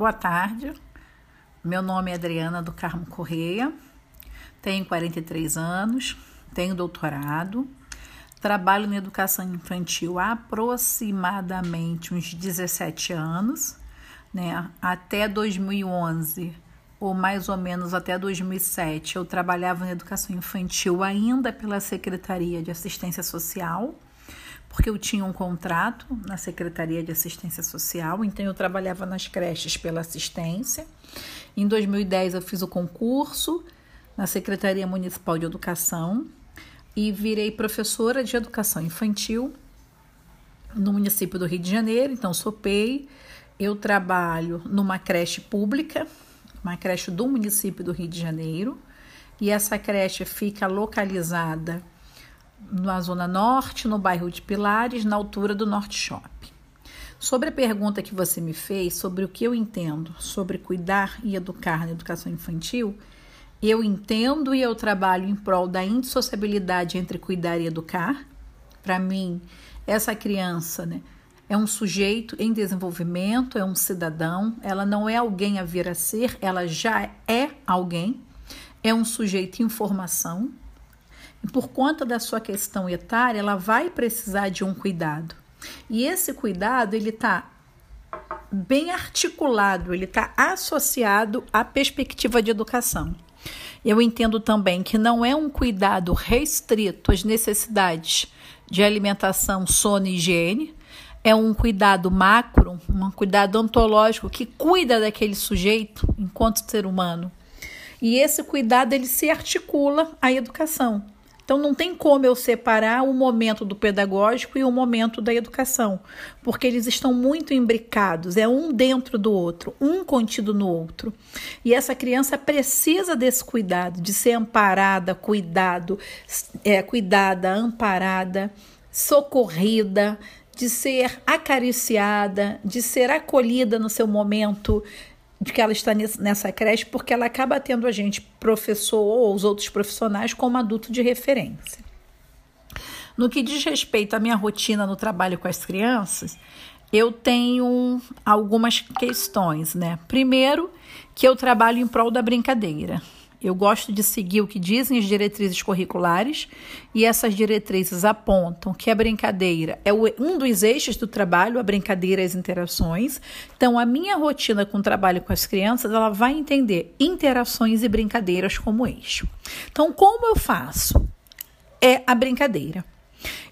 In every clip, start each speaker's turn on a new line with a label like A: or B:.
A: Boa tarde, meu nome é Adriana do Carmo Correia, tenho 43 anos, tenho doutorado, trabalho na educação infantil há aproximadamente uns 17 anos, né? Até 2011 ou mais ou menos até 2007 eu trabalhava na educação infantil ainda pela Secretaria de Assistência Social porque eu tinha um contrato na Secretaria de Assistência Social, então eu trabalhava nas creches pela assistência. Em 2010 eu fiz o concurso na Secretaria Municipal de Educação e virei professora de educação infantil no município do Rio de Janeiro, então sou PEI. Eu trabalho numa creche pública, uma creche do município do Rio de Janeiro, e essa creche fica localizada na Zona Norte, no bairro de Pilares, na altura do Norte Shopping. Sobre a pergunta que você me fez sobre o que eu entendo sobre cuidar e educar na educação infantil, eu entendo e eu trabalho em prol da indissociabilidade entre cuidar e educar. Para mim, essa criança né, é um sujeito em desenvolvimento, é um cidadão, ela não é alguém a vir a ser, ela já é alguém, é um sujeito em formação, por conta da sua questão etária, ela vai precisar de um cuidado. E esse cuidado, ele está bem articulado, ele está associado à perspectiva de educação. Eu entendo também que não é um cuidado restrito às necessidades de alimentação, sono e higiene, é um cuidado macro, um cuidado ontológico que cuida daquele sujeito enquanto ser humano. E esse cuidado ele se articula à educação. Então não tem como eu separar o momento do pedagógico e o momento da educação, porque eles estão muito imbricados, é um dentro do outro, um contido no outro. E essa criança precisa desse cuidado, de ser amparada, cuidado, é, cuidada, amparada, socorrida, de ser acariciada, de ser acolhida no seu momento de que ela está nessa creche, porque ela acaba tendo a gente, professor ou os outros profissionais, como adulto de referência. No que diz respeito à minha rotina no trabalho com as crianças, eu tenho algumas questões, né? Primeiro, que eu trabalho em prol da brincadeira. Eu gosto de seguir o que dizem as diretrizes curriculares e essas diretrizes apontam que a brincadeira é um dos eixos do trabalho, a brincadeira e as interações. Então, a minha rotina com o trabalho com as crianças, ela vai entender interações e brincadeiras como eixo. Então, como eu faço? É a brincadeira.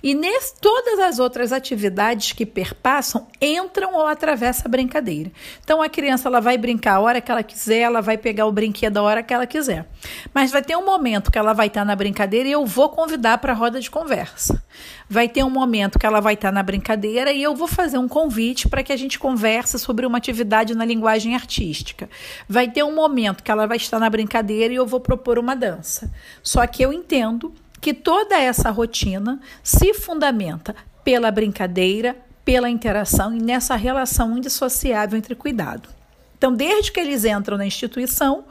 A: E nesse, todas as outras atividades que perpassam entram ou atravessam a brincadeira. Então a criança ela vai brincar a hora que ela quiser, ela vai pegar o brinquedo a hora que ela quiser. Mas vai ter um momento que ela vai estar na brincadeira e eu vou convidar para a roda de conversa. Vai ter um momento que ela vai estar na brincadeira e eu vou fazer um convite para que a gente converse sobre uma atividade na linguagem artística. Vai ter um momento que ela vai estar na brincadeira e eu vou propor uma dança. Só que eu entendo que toda essa rotina se fundamenta pela brincadeira, pela interação e nessa relação indissociável entre cuidado. Então, desde que eles entram na instituição,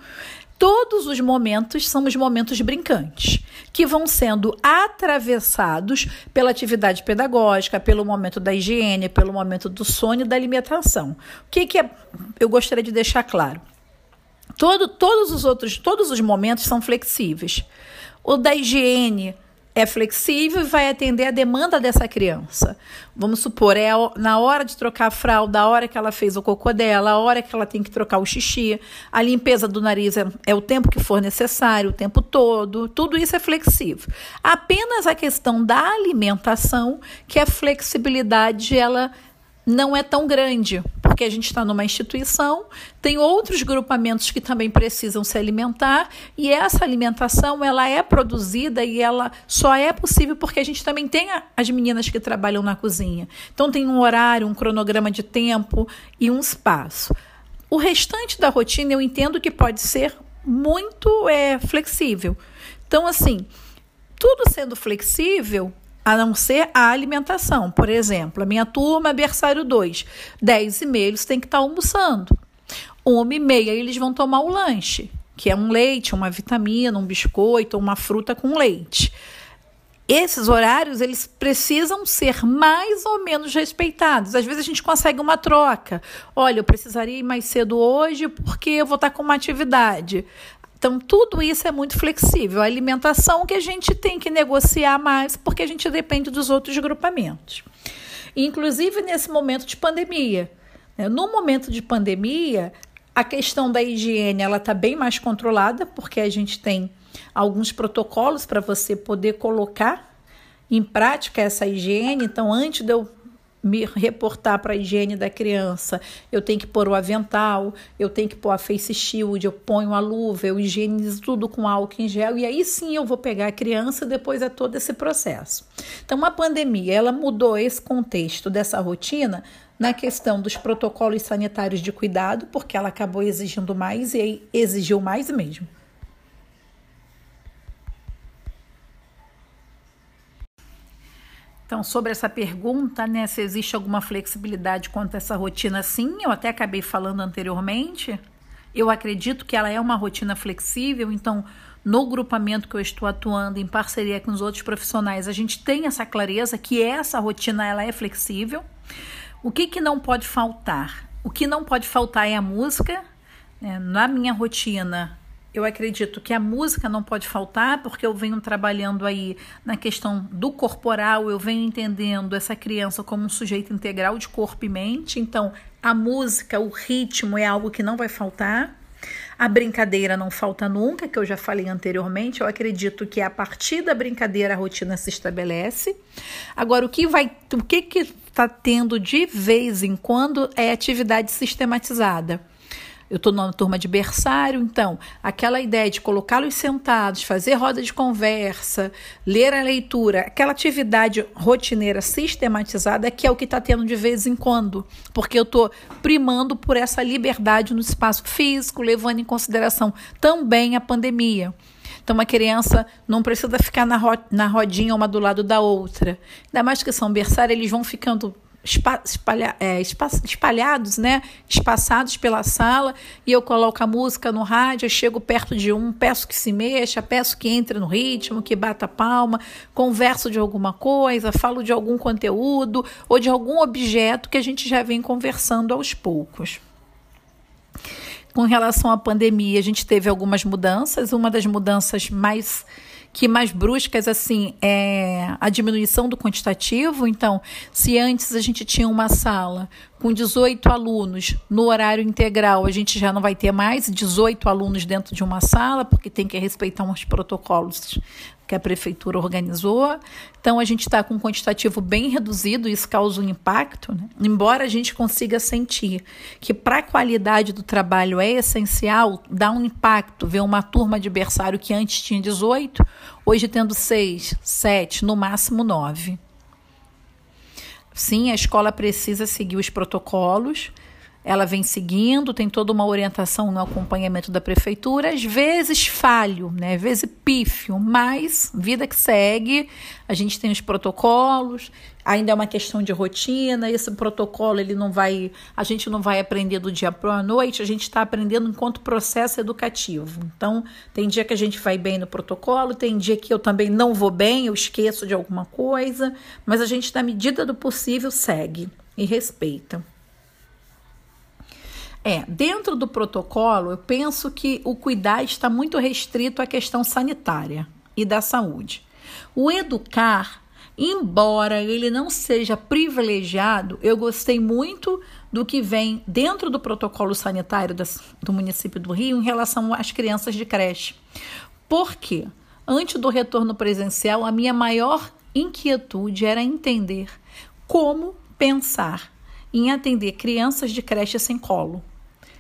A: todos os momentos são os momentos brincantes, que vão sendo atravessados pela atividade pedagógica, pelo momento da higiene, pelo momento do sono e da alimentação. O que, que é, eu gostaria de deixar claro? Todo, todos os outros, todos os momentos são flexíveis. O da higiene é flexível e vai atender a demanda dessa criança. Vamos supor, é na hora de trocar a fralda, a hora que ela fez o cocô dela, a hora que ela tem que trocar o xixi, a limpeza do nariz é, é o tempo que for necessário, o tempo todo, tudo isso é flexível. Apenas a questão da alimentação, que a flexibilidade ela não é tão grande, porque a gente está numa instituição, tem outros grupamentos que também precisam se alimentar e essa alimentação ela é produzida e ela só é possível porque a gente também tem as meninas que trabalham na cozinha. Então tem um horário, um cronograma de tempo e um espaço. O restante da rotina eu entendo que pode ser muito é, flexível. Então, assim, tudo sendo flexível, a não ser a alimentação. Por exemplo, a minha turma, berçário 2, 10 e meia, eles têm que estar almoçando. Uma e meia, eles vão tomar o lanche, que é um leite, uma vitamina, um biscoito, uma fruta com leite. esses horários eles precisam ser mais ou menos respeitados. Às vezes a gente consegue uma troca. Olha, eu precisaria ir mais cedo hoje porque eu vou estar com uma atividade. Então, tudo isso é muito flexível. A alimentação que a gente tem que negociar mais, porque a gente depende dos outros grupamentos. Inclusive nesse momento de pandemia. Né? No momento de pandemia, a questão da higiene ela está bem mais controlada, porque a gente tem alguns protocolos para você poder colocar em prática essa higiene. Então, antes de eu me reportar para a higiene da criança, eu tenho que pôr o avental, eu tenho que pôr a face shield, eu ponho a luva, eu higienizo tudo com álcool em gel e aí sim eu vou pegar a criança depois é todo esse processo. Então, a pandemia, ela mudou esse contexto dessa rotina na questão dos protocolos sanitários de cuidado, porque ela acabou exigindo mais e exigiu mais mesmo. Então, sobre essa pergunta, né, se existe alguma flexibilidade quanto a essa rotina, sim, eu até acabei falando anteriormente. Eu acredito que ela é uma rotina flexível, então, no grupamento que eu estou atuando em parceria com os outros profissionais, a gente tem essa clareza que essa rotina ela é flexível. O que, que não pode faltar? O que não pode faltar é a música. Né? Na minha rotina, eu acredito que a música não pode faltar, porque eu venho trabalhando aí na questão do corporal, eu venho entendendo essa criança como um sujeito integral de corpo e mente. Então, a música, o ritmo é algo que não vai faltar. A brincadeira não falta nunca, que eu já falei anteriormente. Eu acredito que a partir da brincadeira a rotina se estabelece. Agora, o que vai, o que que está tendo de vez em quando é atividade sistematizada eu estou numa turma de berçário, então aquela ideia de colocá-los sentados, fazer roda de conversa, ler a leitura, aquela atividade rotineira sistematizada que é o que está tendo de vez em quando, porque eu estou primando por essa liberdade no espaço físico, levando em consideração também a pandemia. Então, uma criança não precisa ficar na rodinha uma do lado da outra. Ainda mais que são berçários, eles vão ficando espalha, é, espalhados, né, espaçados pela sala, e eu coloco a música no rádio, eu chego perto de um, peço que se mexa, peço que entre no ritmo, que bata palma, converso de alguma coisa, falo de algum conteúdo ou de algum objeto que a gente já vem conversando aos poucos. Com relação à pandemia, a gente teve algumas mudanças, uma das mudanças mais que mais bruscas, assim, é a diminuição do quantitativo. Então, se antes a gente tinha uma sala com 18 alunos no horário integral, a gente já não vai ter mais 18 alunos dentro de uma sala, porque tem que respeitar uns protocolos que a prefeitura organizou. Então, a gente está com um quantitativo bem reduzido, isso causa um impacto, né? embora a gente consiga sentir que para a qualidade do trabalho é essencial, dá um impacto ver uma turma de berçário que antes tinha 18, hoje tendo 6, 7, no máximo 9. Sim, a escola precisa seguir os protocolos, ela vem seguindo, tem toda uma orientação no acompanhamento da prefeitura, às vezes falho, né? às vezes pífio, mas vida que segue, a gente tem os protocolos, ainda é uma questão de rotina, esse protocolo ele não vai, a gente não vai aprender do dia para a noite, a gente está aprendendo enquanto processo educativo. Então, tem dia que a gente vai bem no protocolo, tem dia que eu também não vou bem, eu esqueço de alguma coisa, mas a gente, na medida do possível, segue e respeita. É, dentro do protocolo, eu penso que o cuidar está muito restrito à questão sanitária e da saúde. O educar, embora ele não seja privilegiado, eu gostei muito do que vem dentro do protocolo sanitário do município do Rio em relação às crianças de creche. Por quê? Antes do retorno presencial, a minha maior inquietude era entender como pensar em atender crianças de creche sem colo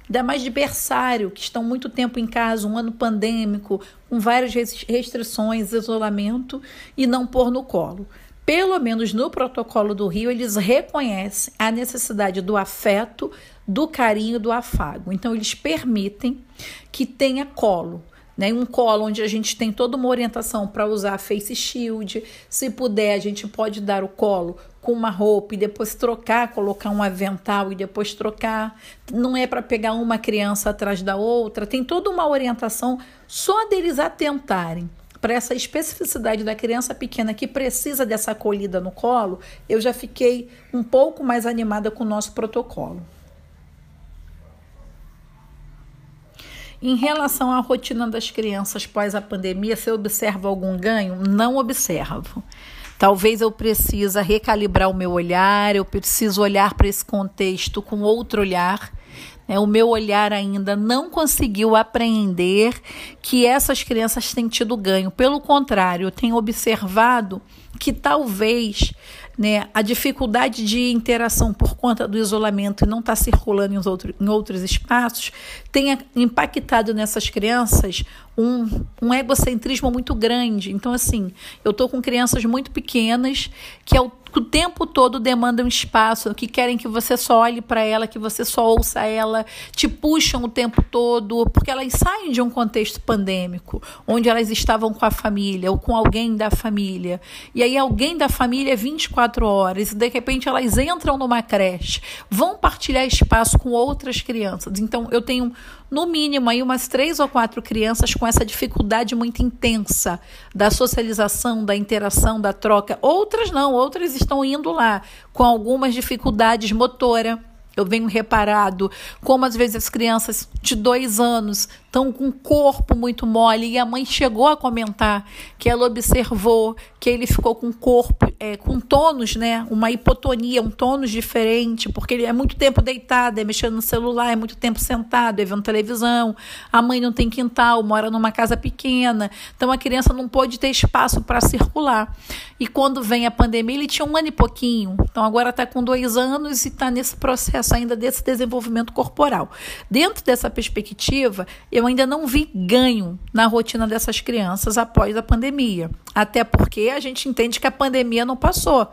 A: ainda mais de berçário, que estão muito tempo em casa, um ano pandêmico, com várias restrições, isolamento, e não pôr no colo. Pelo menos no protocolo do Rio, eles reconhecem a necessidade do afeto, do carinho, do afago. Então, eles permitem que tenha colo né? Um colo onde a gente tem toda uma orientação para usar face shield. Se puder, a gente pode dar o colo com uma roupa e depois trocar, colocar um avental e depois trocar. Não é para pegar uma criança atrás da outra. Tem toda uma orientação só deles atentarem para essa especificidade da criança pequena que precisa dessa acolhida no colo, eu já fiquei um pouco mais animada com o nosso protocolo. Em relação à rotina das crianças pós a pandemia, se eu observo algum ganho? Não observo. Talvez eu precise recalibrar o meu olhar, eu preciso olhar para esse contexto com outro olhar. Né? O meu olhar ainda não conseguiu apreender que essas crianças têm tido ganho. Pelo contrário, eu tenho observado que talvez né, a dificuldade de interação por conta do isolamento e não estar tá circulando em, outro, em outros espaços tenha impactado nessas crianças um, um egocentrismo muito grande. Então, assim, eu estou com crianças muito pequenas que ao o tempo todo demandam espaço, que querem que você só olhe para ela, que você só ouça ela, te puxam o tempo todo, porque elas saem de um contexto pandêmico, onde elas estavam com a família ou com alguém da família. E aí alguém da família é 24 horas, e de repente elas entram numa creche, vão partilhar espaço com outras crianças. Então eu tenho no mínimo aí umas três ou quatro crianças com essa dificuldade muito intensa da socialização, da interação, da troca. Outras não, outras estão indo lá com algumas dificuldades motora. Eu venho reparado como às vezes as crianças de dois anos estão com o corpo muito mole. E a mãe chegou a comentar que ela observou que ele ficou com o corpo, é, com tônus, né? Uma hipotonia, um tônus diferente, porque ele é muito tempo deitado, é mexendo no celular, é muito tempo sentado, é vendo televisão. A mãe não tem quintal, mora numa casa pequena. Então a criança não pôde ter espaço para circular. E quando vem a pandemia, ele tinha um ano e pouquinho. Então agora está com dois anos e está nesse processo ainda desse desenvolvimento corporal. Dentro dessa perspectiva, eu ainda não vi ganho na rotina dessas crianças após a pandemia. Até porque a gente entende que a pandemia não passou.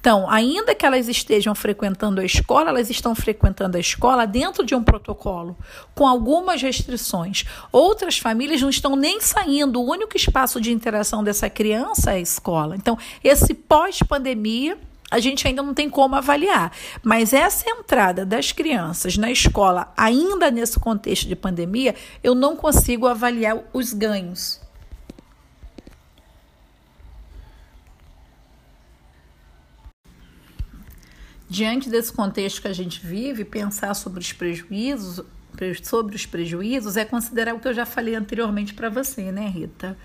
A: Então, ainda que elas estejam frequentando a escola, elas estão frequentando a escola dentro de um protocolo, com algumas restrições. Outras famílias não estão nem saindo, o único espaço de interação dessa criança é a escola. Então, esse pós-pandemia a gente ainda não tem como avaliar. Mas essa entrada das crianças na escola, ainda nesse contexto de pandemia, eu não consigo avaliar os ganhos. Diante desse contexto que a gente vive, pensar sobre os prejuízos, sobre os prejuízos é considerar o que eu já falei anteriormente para você, né, Rita?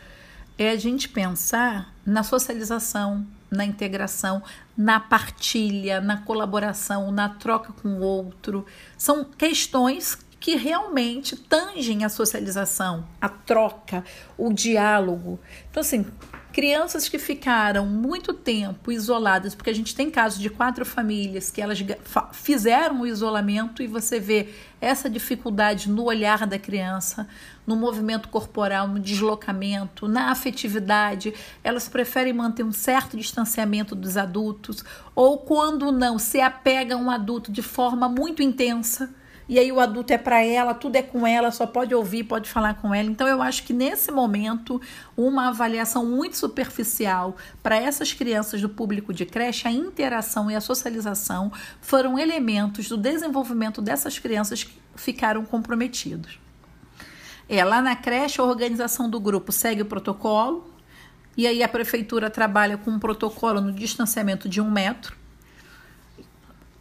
A: É a gente pensar na socialização, na integração, na partilha, na colaboração, na troca com o outro. São questões que realmente tangem a socialização, a troca, o diálogo. Então, assim, crianças que ficaram muito tempo isoladas, porque a gente tem casos de quatro famílias que elas fizeram o isolamento e você vê essa dificuldade no olhar da criança, no movimento corporal, no deslocamento, na afetividade. Elas preferem manter um certo distanciamento dos adultos, ou quando não, se apega a um adulto de forma muito intensa e aí o adulto é para ela, tudo é com ela, só pode ouvir, pode falar com ela. Então eu acho que nesse momento, uma avaliação muito superficial para essas crianças do público de creche, a interação e a socialização foram elementos do desenvolvimento dessas crianças que ficaram comprometidos. É, lá na creche, a organização do grupo segue o protocolo, e aí a prefeitura trabalha com um protocolo no distanciamento de um metro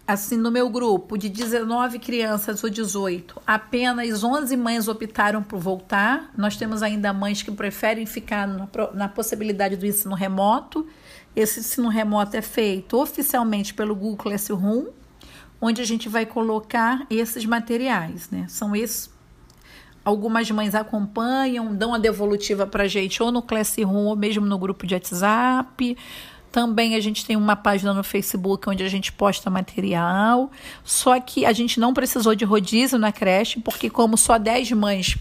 A: assim, no meu grupo de 19 crianças ou 18, apenas 11 mães optaram por voltar. Nós temos ainda mães que preferem ficar na, na possibilidade do ensino remoto. Esse ensino remoto é feito oficialmente pelo Google Classroom, onde a gente vai colocar esses materiais, né? São esses. Algumas mães acompanham, dão a devolutiva para gente ou no Classroom ou mesmo no grupo de WhatsApp. Também a gente tem uma página no Facebook onde a gente posta material. Só que a gente não precisou de rodízio na creche, porque como só 10 mães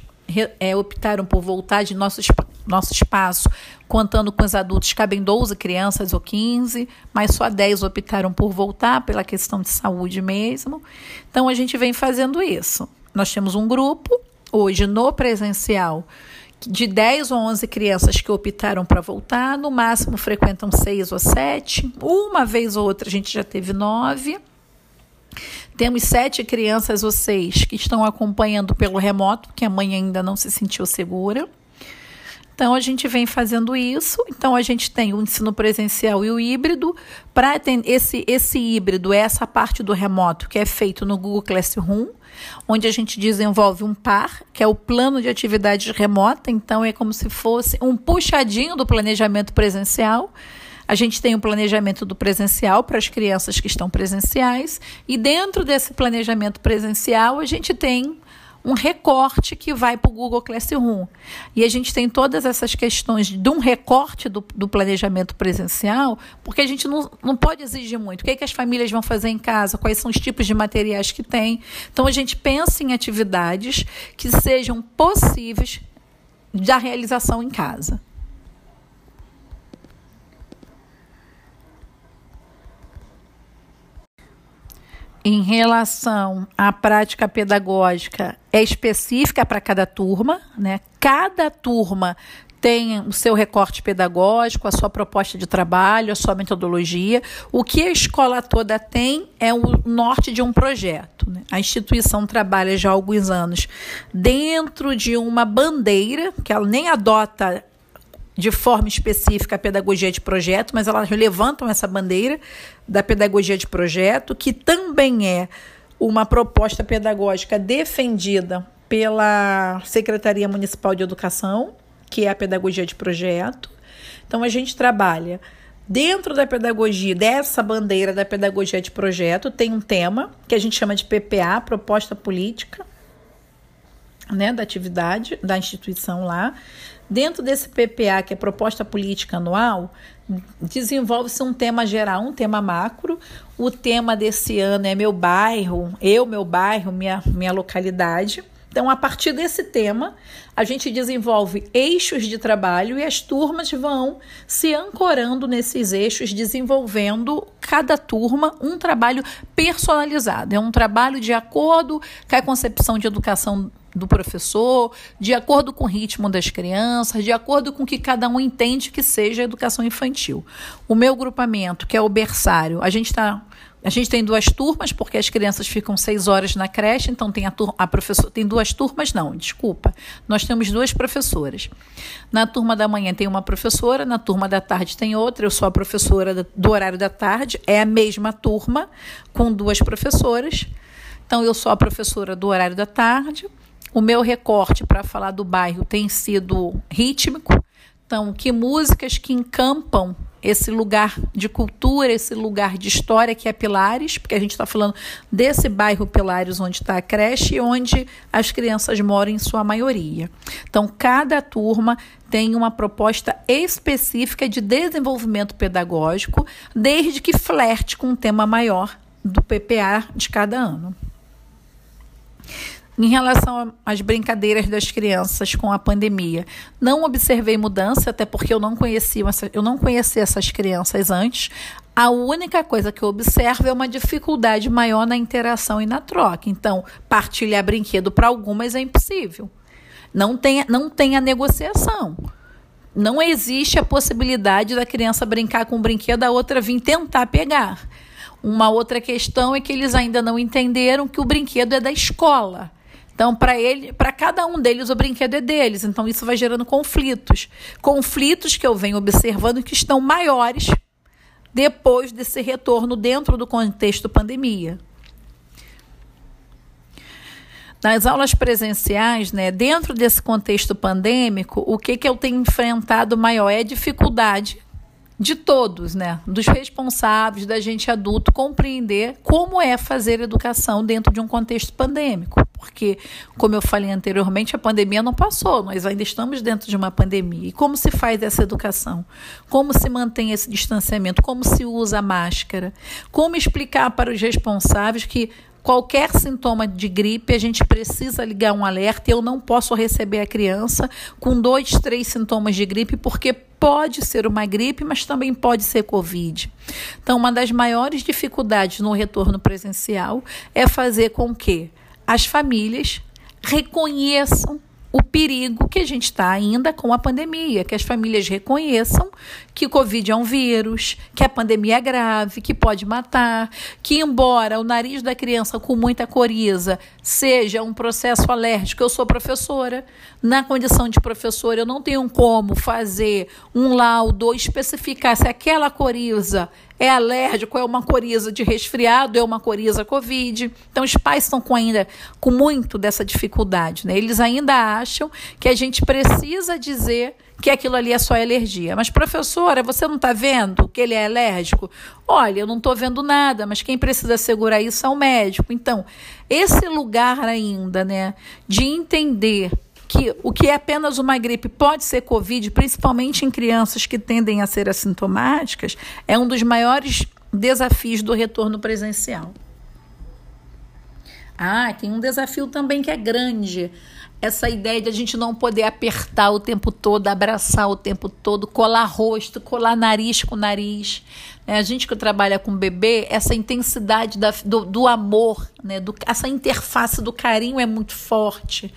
A: é, optaram por voltar de nosso, nosso espaço, contando com os adultos, cabem 12 crianças ou 15, mas só 10 optaram por voltar pela questão de saúde mesmo. Então a gente vem fazendo isso. Nós temos um grupo, hoje no presencial, de 10 ou 11 crianças que optaram para voltar, no máximo frequentam 6 ou 7. Uma vez ou outra a gente já teve 9. Temos sete crianças ou seis que estão acompanhando pelo remoto, porque a mãe ainda não se sentiu segura. Então a gente vem fazendo isso. Então a gente tem o ensino presencial e o híbrido. Para esse esse híbrido, essa parte do remoto que é feito no Google Classroom, onde a gente desenvolve um par, que é o plano de atividade remota. Então é como se fosse um puxadinho do planejamento presencial. A gente tem o um planejamento do presencial para as crianças que estão presenciais, e dentro desse planejamento presencial, a gente tem um recorte que vai para o Google Classroom. E a gente tem todas essas questões de um recorte do, do planejamento presencial, porque a gente não, não pode exigir muito. O que, é que as famílias vão fazer em casa? Quais são os tipos de materiais que tem? Então a gente pensa em atividades que sejam possíveis da realização em casa. Em relação à prática pedagógica é específica para cada turma, né? Cada turma tem o seu recorte pedagógico, a sua proposta de trabalho, a sua metodologia. O que a escola toda tem é o norte de um projeto. Né? A instituição trabalha já há alguns anos dentro de uma bandeira, que ela nem adota de forma específica a pedagogia de projeto, mas elas levantam essa bandeira da pedagogia de projeto, que também é uma proposta pedagógica defendida pela Secretaria Municipal de Educação, que é a pedagogia de projeto. Então a gente trabalha dentro da pedagogia, dessa bandeira da pedagogia de projeto, tem um tema que a gente chama de PPA, proposta política, né, da atividade da instituição lá. Dentro desse PPA, que é proposta política anual, desenvolve-se um tema geral, um tema macro. O tema desse ano é meu bairro, eu, meu bairro, minha, minha localidade. Então, a partir desse tema, a gente desenvolve eixos de trabalho e as turmas vão se ancorando nesses eixos, desenvolvendo cada turma um trabalho personalizado. É um trabalho de acordo com a concepção de educação do professor, de acordo com o ritmo das crianças, de acordo com o que cada um entende que seja a educação infantil. O meu grupamento, que é o berçário, a gente está a gente tem duas turmas, porque as crianças ficam seis horas na creche, então tem a, turma, a professora. Tem duas turmas, não, desculpa. Nós temos duas professoras. Na turma da manhã tem uma professora, na turma da tarde tem outra. Eu sou a professora do horário da tarde, é a mesma turma, com duas professoras. Então, eu sou a professora do horário da tarde. O meu recorte para falar do bairro tem sido rítmico. Então, que músicas que encampam esse lugar de cultura, esse lugar de história que é Pilares, porque a gente está falando desse bairro Pilares onde está a creche e onde as crianças moram em sua maioria. Então, cada turma tem uma proposta específica de desenvolvimento pedagógico, desde que flerte com um tema maior do PPA de cada ano. Em relação às brincadeiras das crianças com a pandemia, não observei mudança, até porque eu não conhecia, eu não conhecia essas crianças antes. A única coisa que eu observo é uma dificuldade maior na interação e na troca. Então, partilhar brinquedo para algumas é impossível. Não tem, não tem a negociação. Não existe a possibilidade da criança brincar com um brinquedo, a outra vir tentar pegar. Uma outra questão é que eles ainda não entenderam que o brinquedo é da escola. Então, para ele, para cada um deles, o brinquedo é deles. Então, isso vai gerando conflitos. Conflitos que eu venho observando que estão maiores depois desse retorno dentro do contexto pandemia. Nas aulas presenciais, né, dentro desse contexto pandêmico, o que, que eu tenho enfrentado maior é dificuldade de todos, né, dos responsáveis, da gente adulto, compreender como é fazer educação dentro de um contexto pandêmico porque, como eu falei anteriormente, a pandemia não passou, nós ainda estamos dentro de uma pandemia. E como se faz essa educação? Como se mantém esse distanciamento? Como se usa a máscara? Como explicar para os responsáveis que qualquer sintoma de gripe, a gente precisa ligar um alerta. Eu não posso receber a criança com dois, três sintomas de gripe, porque pode ser uma gripe, mas também pode ser Covid. Então, uma das maiores dificuldades no retorno presencial é fazer com que as famílias reconheçam o perigo que a gente está ainda com a pandemia, que as famílias reconheçam que o Covid é um vírus, que a pandemia é grave, que pode matar, que embora o nariz da criança com muita coriza seja um processo alérgico, eu sou professora, na condição de professora eu não tenho como fazer um laudo ou especificar se aquela coriza é alérgico, é uma coriza de resfriado, é uma coriza Covid. Então, os pais estão com ainda com muito dessa dificuldade. Né? Eles ainda acham que a gente precisa dizer que aquilo ali é só alergia. Mas, professora, você não está vendo que ele é alérgico? Olha, eu não estou vendo nada, mas quem precisa segurar isso é o médico. Então, esse lugar ainda, né, de entender que o que é apenas uma gripe pode ser Covid, principalmente em crianças que tendem a ser assintomáticas, é um dos maiores desafios do retorno presencial. Ah, tem um desafio também que é grande. Essa ideia de a gente não poder apertar o tempo todo, abraçar o tempo todo, colar rosto, colar nariz com nariz. Né? A gente que trabalha com bebê, essa intensidade da, do, do amor, né? do, essa interface do carinho é muito forte